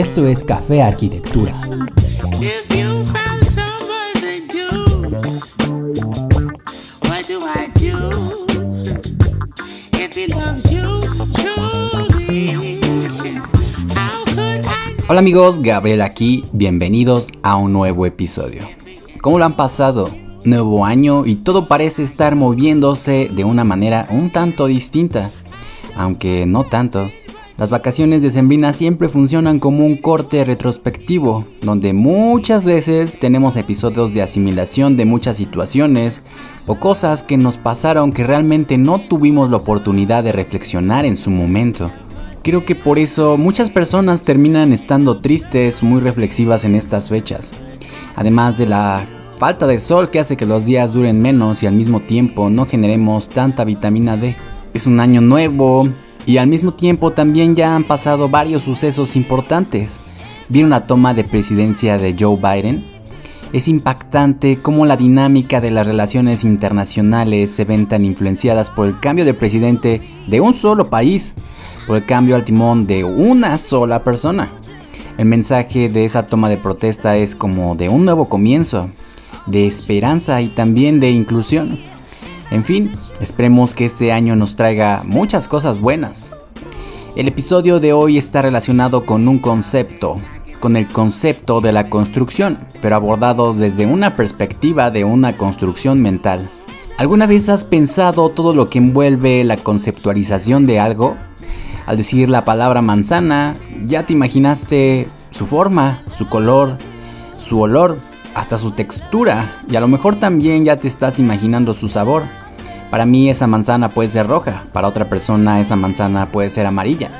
Esto es Café Arquitectura. Hola amigos, Gabriel aquí, bienvenidos a un nuevo episodio. ¿Cómo lo han pasado? Nuevo año y todo parece estar moviéndose de una manera un tanto distinta, aunque no tanto. Las vacaciones de Sembrina siempre funcionan como un corte retrospectivo, donde muchas veces tenemos episodios de asimilación de muchas situaciones o cosas que nos pasaron que realmente no tuvimos la oportunidad de reflexionar en su momento. Creo que por eso muchas personas terminan estando tristes, muy reflexivas en estas fechas. Además de la falta de sol que hace que los días duren menos y al mismo tiempo no generemos tanta vitamina D. Es un año nuevo, y al mismo tiempo también ya han pasado varios sucesos importantes. Vieron la toma de presidencia de Joe Biden. Es impactante cómo la dinámica de las relaciones internacionales se ven tan influenciadas por el cambio de presidente de un solo país, por el cambio al timón de una sola persona. El mensaje de esa toma de protesta es como de un nuevo comienzo, de esperanza y también de inclusión. En fin, esperemos que este año nos traiga muchas cosas buenas. El episodio de hoy está relacionado con un concepto, con el concepto de la construcción, pero abordado desde una perspectiva de una construcción mental. ¿Alguna vez has pensado todo lo que envuelve la conceptualización de algo? Al decir la palabra manzana, ya te imaginaste su forma, su color, su olor, hasta su textura, y a lo mejor también ya te estás imaginando su sabor. Para mí esa manzana puede ser roja, para otra persona esa manzana puede ser amarilla.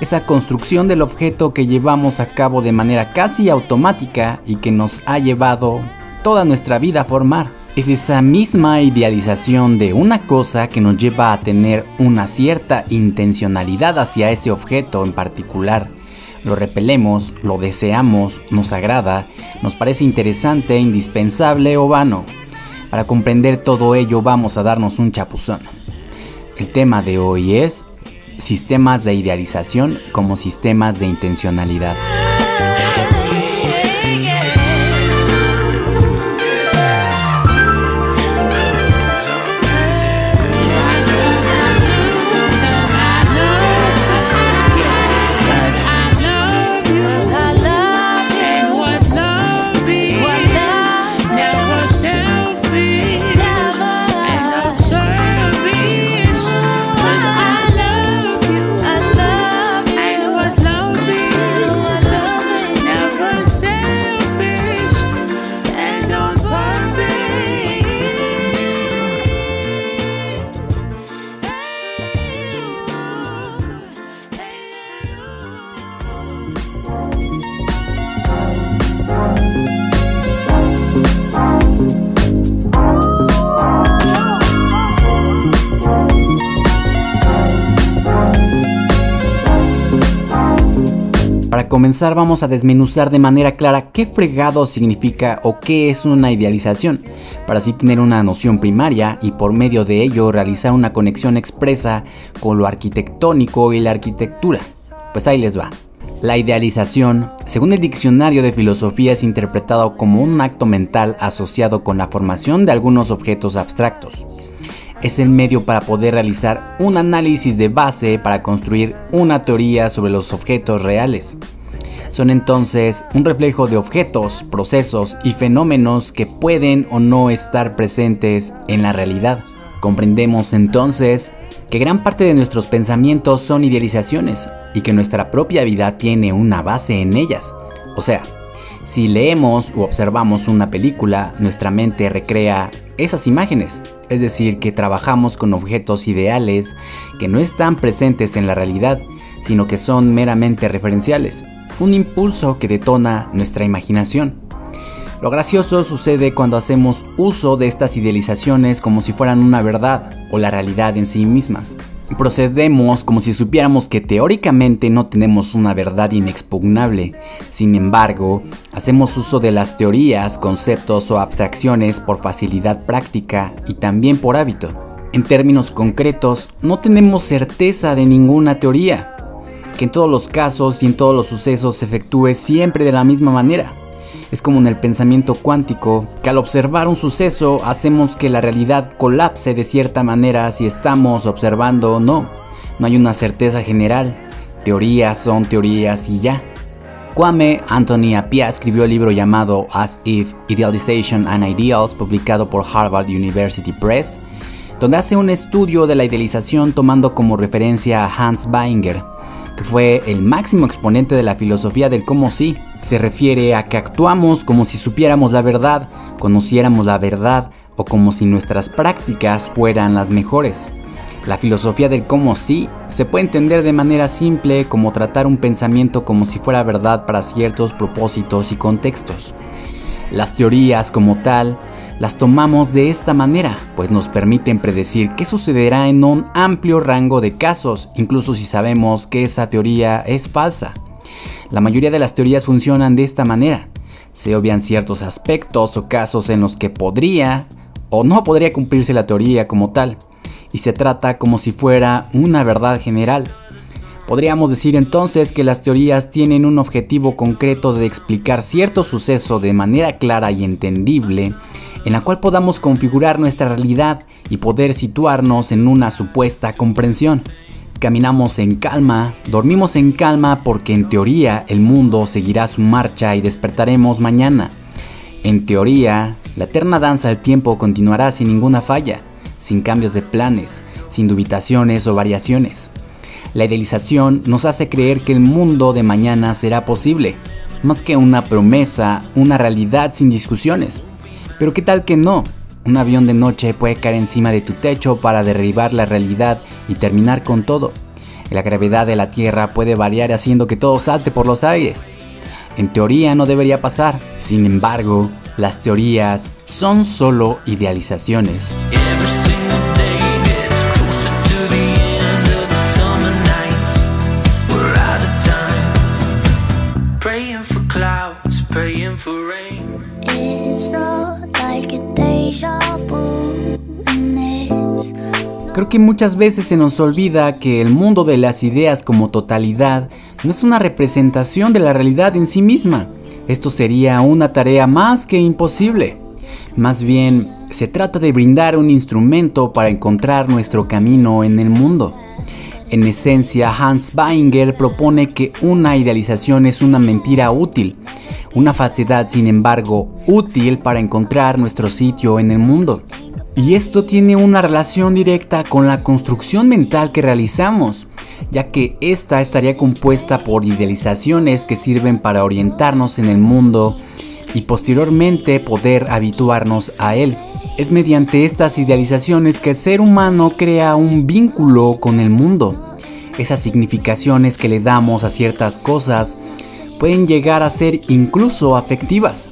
Esa construcción del objeto que llevamos a cabo de manera casi automática y que nos ha llevado toda nuestra vida a formar. Es esa misma idealización de una cosa que nos lleva a tener una cierta intencionalidad hacia ese objeto en particular. Lo repelemos, lo deseamos, nos agrada, nos parece interesante, indispensable o vano. Para comprender todo ello vamos a darnos un chapuzón. El tema de hoy es sistemas de idealización como sistemas de intencionalidad. Comenzar vamos a desmenuzar de manera clara qué fregado significa o qué es una idealización, para así tener una noción primaria y por medio de ello realizar una conexión expresa con lo arquitectónico y la arquitectura. Pues ahí les va. La idealización, según el diccionario de filosofía, es interpretado como un acto mental asociado con la formación de algunos objetos abstractos. Es el medio para poder realizar un análisis de base para construir una teoría sobre los objetos reales son entonces un reflejo de objetos, procesos y fenómenos que pueden o no estar presentes en la realidad. Comprendemos entonces que gran parte de nuestros pensamientos son idealizaciones y que nuestra propia vida tiene una base en ellas. O sea, si leemos o observamos una película, nuestra mente recrea esas imágenes, es decir, que trabajamos con objetos ideales que no están presentes en la realidad, sino que son meramente referenciales un impulso que detona nuestra imaginación. Lo gracioso sucede cuando hacemos uso de estas idealizaciones como si fueran una verdad o la realidad en sí mismas. Procedemos como si supiéramos que teóricamente no tenemos una verdad inexpugnable. Sin embargo, hacemos uso de las teorías, conceptos o abstracciones por facilidad práctica y también por hábito. En términos concretos, no tenemos certeza de ninguna teoría, en todos los casos y en todos los sucesos se efectúe siempre de la misma manera. Es como en el pensamiento cuántico, que al observar un suceso hacemos que la realidad colapse de cierta manera si estamos observando o no. No hay una certeza general. Teorías son teorías y ya. Kwame Anthony Appiah escribió el libro llamado As If Idealization and Ideals, publicado por Harvard University Press, donde hace un estudio de la idealización tomando como referencia a Hans Weinger, fue el máximo exponente de la filosofía del cómo sí. Se refiere a que actuamos como si supiéramos la verdad, conociéramos la verdad o como si nuestras prácticas fueran las mejores. La filosofía del cómo sí se puede entender de manera simple como tratar un pensamiento como si fuera verdad para ciertos propósitos y contextos. Las teorías como tal las tomamos de esta manera, pues nos permiten predecir qué sucederá en un amplio rango de casos, incluso si sabemos que esa teoría es falsa. La mayoría de las teorías funcionan de esta manera. Se obvian ciertos aspectos o casos en los que podría o no podría cumplirse la teoría como tal y se trata como si fuera una verdad general. Podríamos decir entonces que las teorías tienen un objetivo concreto de explicar cierto suceso de manera clara y entendible, en la cual podamos configurar nuestra realidad y poder situarnos en una supuesta comprensión. Caminamos en calma, dormimos en calma porque en teoría el mundo seguirá su marcha y despertaremos mañana. En teoría, la eterna danza del tiempo continuará sin ninguna falla sin cambios de planes, sin dubitaciones o variaciones. La idealización nos hace creer que el mundo de mañana será posible, más que una promesa, una realidad sin discusiones. Pero qué tal que no? Un avión de noche puede caer encima de tu techo para derribar la realidad y terminar con todo. La gravedad de la Tierra puede variar haciendo que todo salte por los aires. En teoría no debería pasar, sin embargo, las teorías son solo idealizaciones. Creo que muchas veces se nos olvida que el mundo de las ideas como totalidad no es una representación de la realidad en sí misma. Esto sería una tarea más que imposible. Más bien, se trata de brindar un instrumento para encontrar nuestro camino en el mundo. En esencia, Hans Weinger propone que una idealización es una mentira útil, una falsedad sin embargo útil para encontrar nuestro sitio en el mundo. Y esto tiene una relación directa con la construcción mental que realizamos, ya que esta estaría compuesta por idealizaciones que sirven para orientarnos en el mundo y posteriormente poder habituarnos a él. Es mediante estas idealizaciones que el ser humano crea un vínculo con el mundo. Esas significaciones que le damos a ciertas cosas pueden llegar a ser incluso afectivas.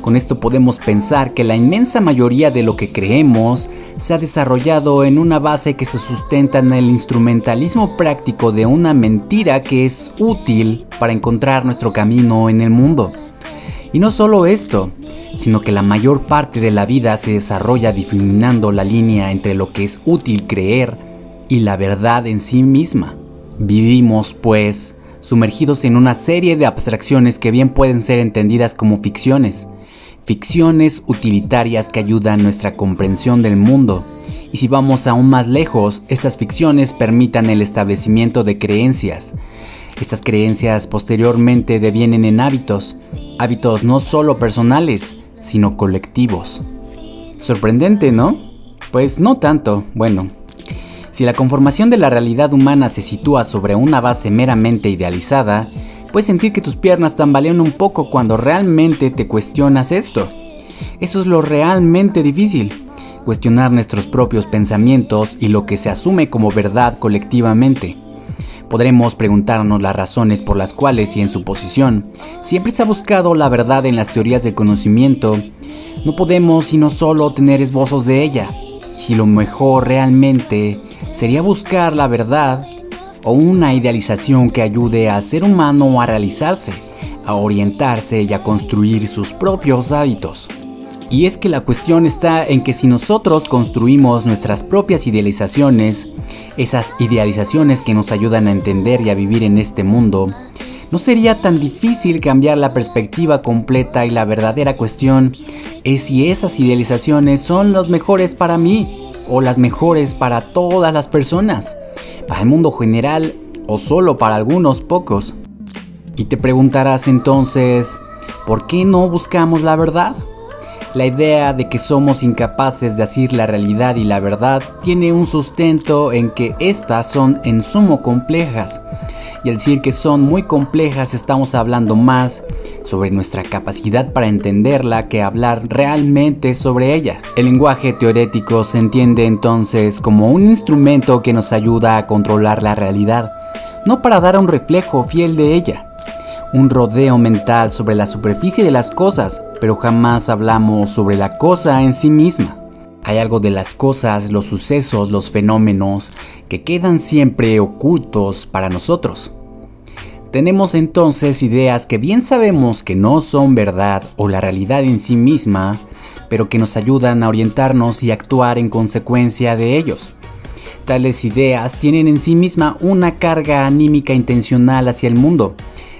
Con esto podemos pensar que la inmensa mayoría de lo que creemos se ha desarrollado en una base que se sustenta en el instrumentalismo práctico de una mentira que es útil para encontrar nuestro camino en el mundo. Y no solo esto, sino que la mayor parte de la vida se desarrolla difuminando la línea entre lo que es útil creer y la verdad en sí misma. Vivimos, pues, sumergidos en una serie de abstracciones que bien pueden ser entendidas como ficciones, ficciones utilitarias que ayudan nuestra comprensión del mundo. Y si vamos aún más lejos, estas ficciones permitan el establecimiento de creencias. Estas creencias posteriormente devienen en hábitos, hábitos no solo personales, sino colectivos. Sorprendente, ¿no? Pues no tanto, bueno. Si la conformación de la realidad humana se sitúa sobre una base meramente idealizada, Puedes sentir que tus piernas tambalean un poco cuando realmente te cuestionas esto. Eso es lo realmente difícil, cuestionar nuestros propios pensamientos y lo que se asume como verdad colectivamente. Podremos preguntarnos las razones por las cuales y en su posición siempre se ha buscado la verdad en las teorías del conocimiento. No podemos sino solo tener esbozos de ella. Si lo mejor realmente sería buscar la verdad o una idealización que ayude al ser humano a realizarse, a orientarse y a construir sus propios hábitos. Y es que la cuestión está en que si nosotros construimos nuestras propias idealizaciones, esas idealizaciones que nos ayudan a entender y a vivir en este mundo, no sería tan difícil cambiar la perspectiva completa y la verdadera cuestión es si esas idealizaciones son los mejores para mí o las mejores para todas las personas, para el mundo general o solo para algunos pocos. Y te preguntarás entonces, ¿por qué no buscamos la verdad? La idea de que somos incapaces de decir la realidad y la verdad tiene un sustento en que éstas son en sumo complejas. Y al decir que son muy complejas estamos hablando más sobre nuestra capacidad para entenderla que hablar realmente sobre ella. El lenguaje teorético se entiende entonces como un instrumento que nos ayuda a controlar la realidad, no para dar un reflejo fiel de ella un rodeo mental sobre la superficie de las cosas, pero jamás hablamos sobre la cosa en sí misma. Hay algo de las cosas, los sucesos, los fenómenos, que quedan siempre ocultos para nosotros. Tenemos entonces ideas que bien sabemos que no son verdad o la realidad en sí misma, pero que nos ayudan a orientarnos y actuar en consecuencia de ellos. Tales ideas tienen en sí misma una carga anímica intencional hacia el mundo,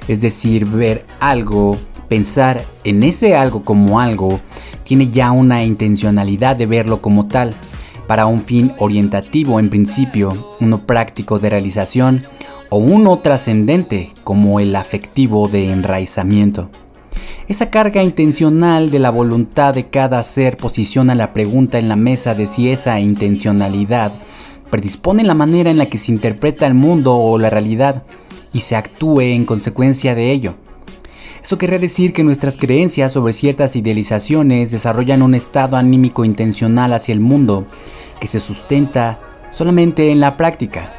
es decir, ver algo, pensar en ese algo como algo, tiene ya una intencionalidad de verlo como tal, para un fin orientativo en principio, uno práctico de realización o uno trascendente como el afectivo de enraizamiento. Esa carga intencional de la voluntad de cada ser posiciona la pregunta en la mesa de si esa intencionalidad predispone la manera en la que se interpreta el mundo o la realidad y se actúe en consecuencia de ello. Eso quiere decir que nuestras creencias sobre ciertas idealizaciones desarrollan un estado anímico intencional hacia el mundo que se sustenta solamente en la práctica.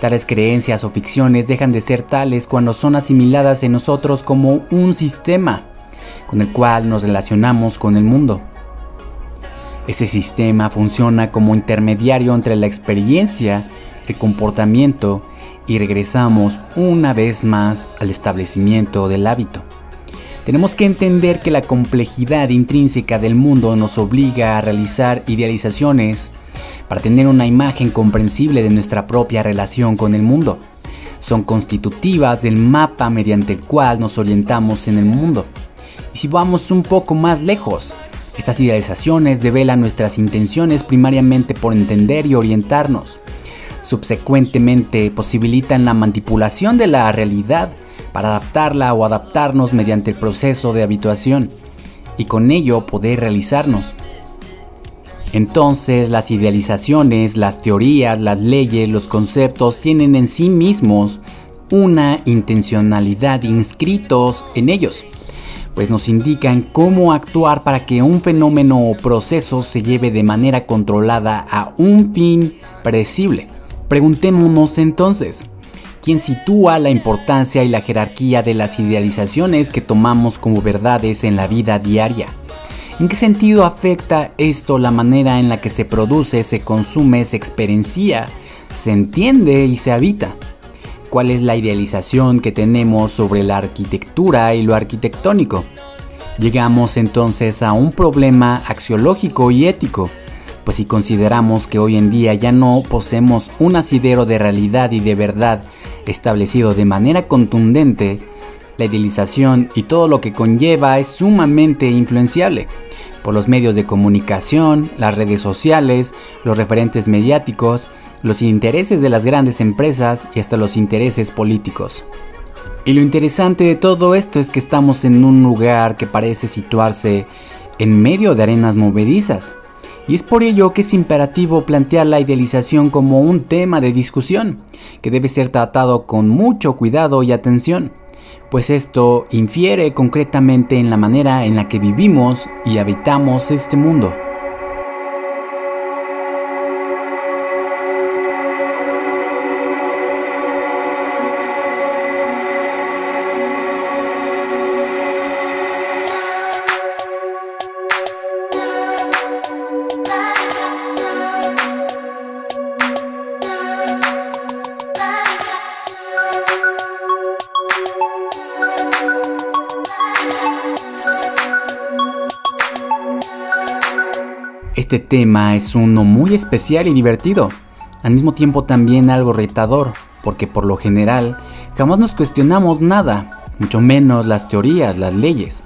Tales creencias o ficciones dejan de ser tales cuando son asimiladas en nosotros como un sistema con el cual nos relacionamos con el mundo. Ese sistema funciona como intermediario entre la experiencia, el comportamiento y regresamos una vez más al establecimiento del hábito. Tenemos que entender que la complejidad intrínseca del mundo nos obliga a realizar idealizaciones para tener una imagen comprensible de nuestra propia relación con el mundo. Son constitutivas del mapa mediante el cual nos orientamos en el mundo. Y si vamos un poco más lejos, estas idealizaciones develan nuestras intenciones primariamente por entender y orientarnos subsecuentemente posibilitan la manipulación de la realidad para adaptarla o adaptarnos mediante el proceso de habituación y con ello poder realizarnos. Entonces las idealizaciones, las teorías, las leyes, los conceptos tienen en sí mismos una intencionalidad inscritos en ellos, pues nos indican cómo actuar para que un fenómeno o proceso se lleve de manera controlada a un fin predecible. Preguntémonos entonces, ¿quién sitúa la importancia y la jerarquía de las idealizaciones que tomamos como verdades en la vida diaria? ¿En qué sentido afecta esto la manera en la que se produce, se consume, se experiencia, se entiende y se habita? ¿Cuál es la idealización que tenemos sobre la arquitectura y lo arquitectónico? Llegamos entonces a un problema axiológico y ético pues si consideramos que hoy en día ya no poseemos un asidero de realidad y de verdad establecido de manera contundente, la idealización y todo lo que conlleva es sumamente influenciable por los medios de comunicación, las redes sociales, los referentes mediáticos, los intereses de las grandes empresas y hasta los intereses políticos. Y lo interesante de todo esto es que estamos en un lugar que parece situarse en medio de arenas movedizas, y es por ello que es imperativo plantear la idealización como un tema de discusión, que debe ser tratado con mucho cuidado y atención, pues esto infiere concretamente en la manera en la que vivimos y habitamos este mundo. Este tema es uno muy especial y divertido, al mismo tiempo también algo retador, porque por lo general jamás nos cuestionamos nada, mucho menos las teorías, las leyes.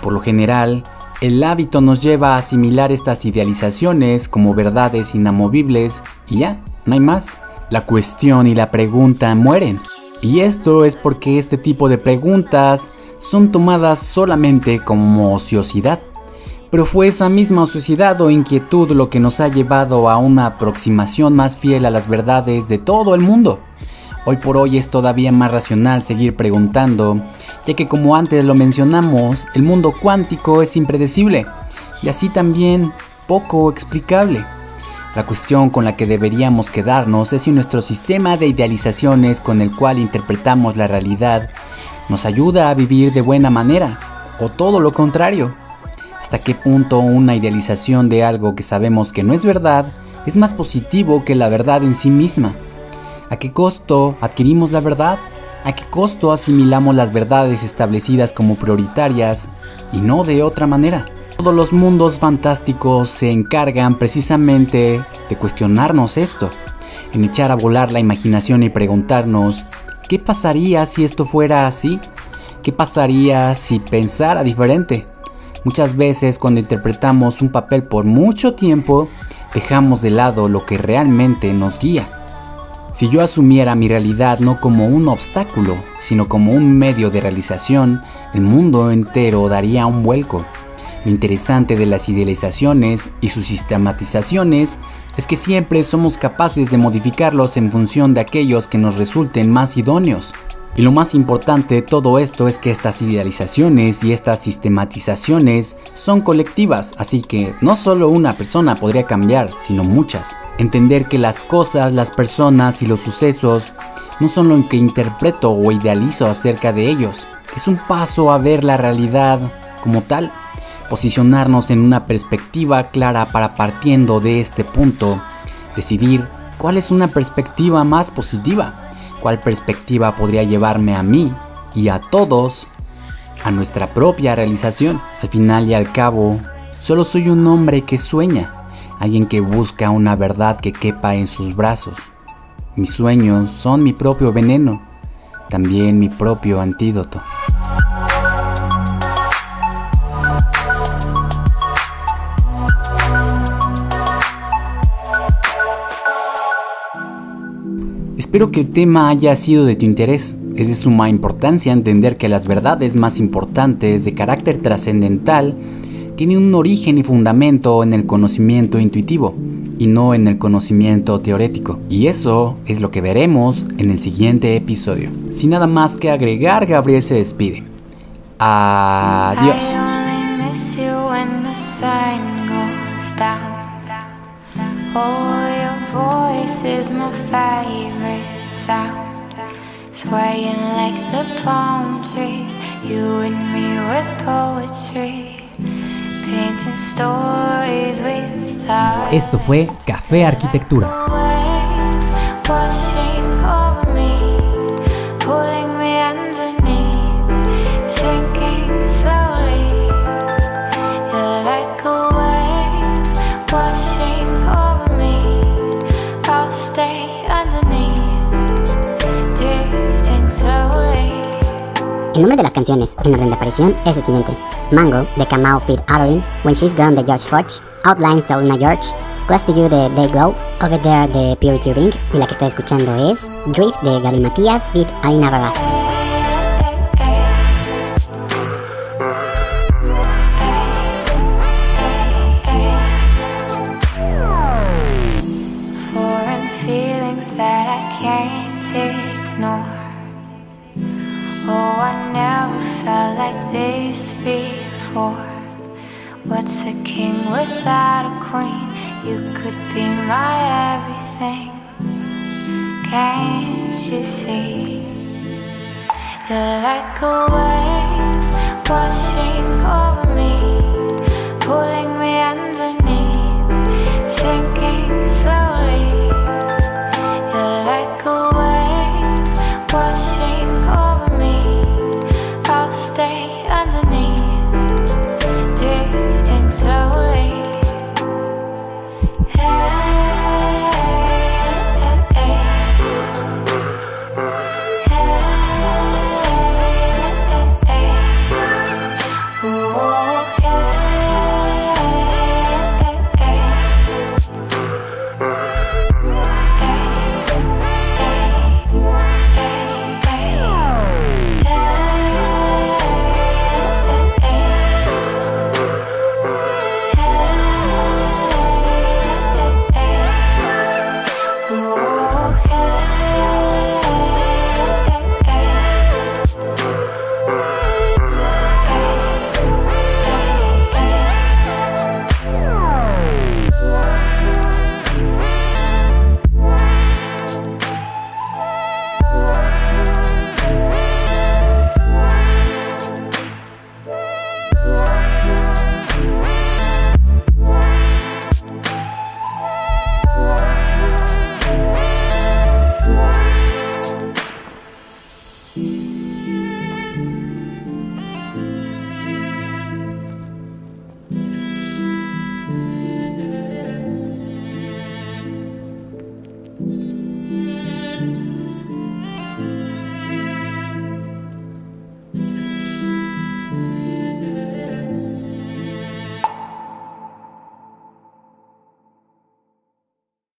Por lo general, el hábito nos lleva a asimilar estas idealizaciones como verdades inamovibles y ya, no hay más. La cuestión y la pregunta mueren. Y esto es porque este tipo de preguntas son tomadas solamente como ociosidad. Pero fue esa misma ociosidad o inquietud lo que nos ha llevado a una aproximación más fiel a las verdades de todo el mundo. Hoy por hoy es todavía más racional seguir preguntando ya que como antes lo mencionamos, el mundo cuántico es impredecible y así también poco explicable. La cuestión con la que deberíamos quedarnos es si nuestro sistema de idealizaciones con el cual interpretamos la realidad nos ayuda a vivir de buena manera o todo lo contrario. ¿Hasta qué punto una idealización de algo que sabemos que no es verdad es más positivo que la verdad en sí misma? ¿A qué costo adquirimos la verdad? ¿A qué costo asimilamos las verdades establecidas como prioritarias y no de otra manera? Todos los mundos fantásticos se encargan precisamente de cuestionarnos esto, en echar a volar la imaginación y preguntarnos, ¿qué pasaría si esto fuera así? ¿Qué pasaría si pensara diferente? Muchas veces cuando interpretamos un papel por mucho tiempo, dejamos de lado lo que realmente nos guía. Si yo asumiera mi realidad no como un obstáculo, sino como un medio de realización, el mundo entero daría un vuelco. Lo interesante de las idealizaciones y sus sistematizaciones es que siempre somos capaces de modificarlos en función de aquellos que nos resulten más idóneos. Y lo más importante de todo esto es que estas idealizaciones y estas sistematizaciones son colectivas, así que no solo una persona podría cambiar, sino muchas. Entender que las cosas, las personas y los sucesos no son lo que interpreto o idealizo acerca de ellos. Es un paso a ver la realidad como tal. Posicionarnos en una perspectiva clara para partiendo de este punto, decidir cuál es una perspectiva más positiva cuál perspectiva podría llevarme a mí y a todos a nuestra propia realización. Al final y al cabo, solo soy un hombre que sueña, alguien que busca una verdad que quepa en sus brazos. Mis sueños son mi propio veneno, también mi propio antídoto. Espero que el tema haya sido de tu interés. Es de suma importancia entender que las verdades más importantes de carácter trascendental tienen un origen y fundamento en el conocimiento intuitivo y no en el conocimiento teórico. Y eso es lo que veremos en el siguiente episodio. Sin nada más que agregar, Gabriel se despide. Adiós. Sound. Swaying like the palm trees You and me were poetry Painting stories with thought Esto fue Café Arquitectura El nombre de las canciones en orden de aparición es el siguiente. Mango, de Kamau Feed Adeline, When She's Gone, de George Foch, Outlines, de Ulna George, Close to You, de Day Glow, Over There, de Purity Ring, y la que está escuchando es Drift, de Gali Matías, Feed Aina You could be my everything. Can't you see? You're like a wave washing over me, pulling.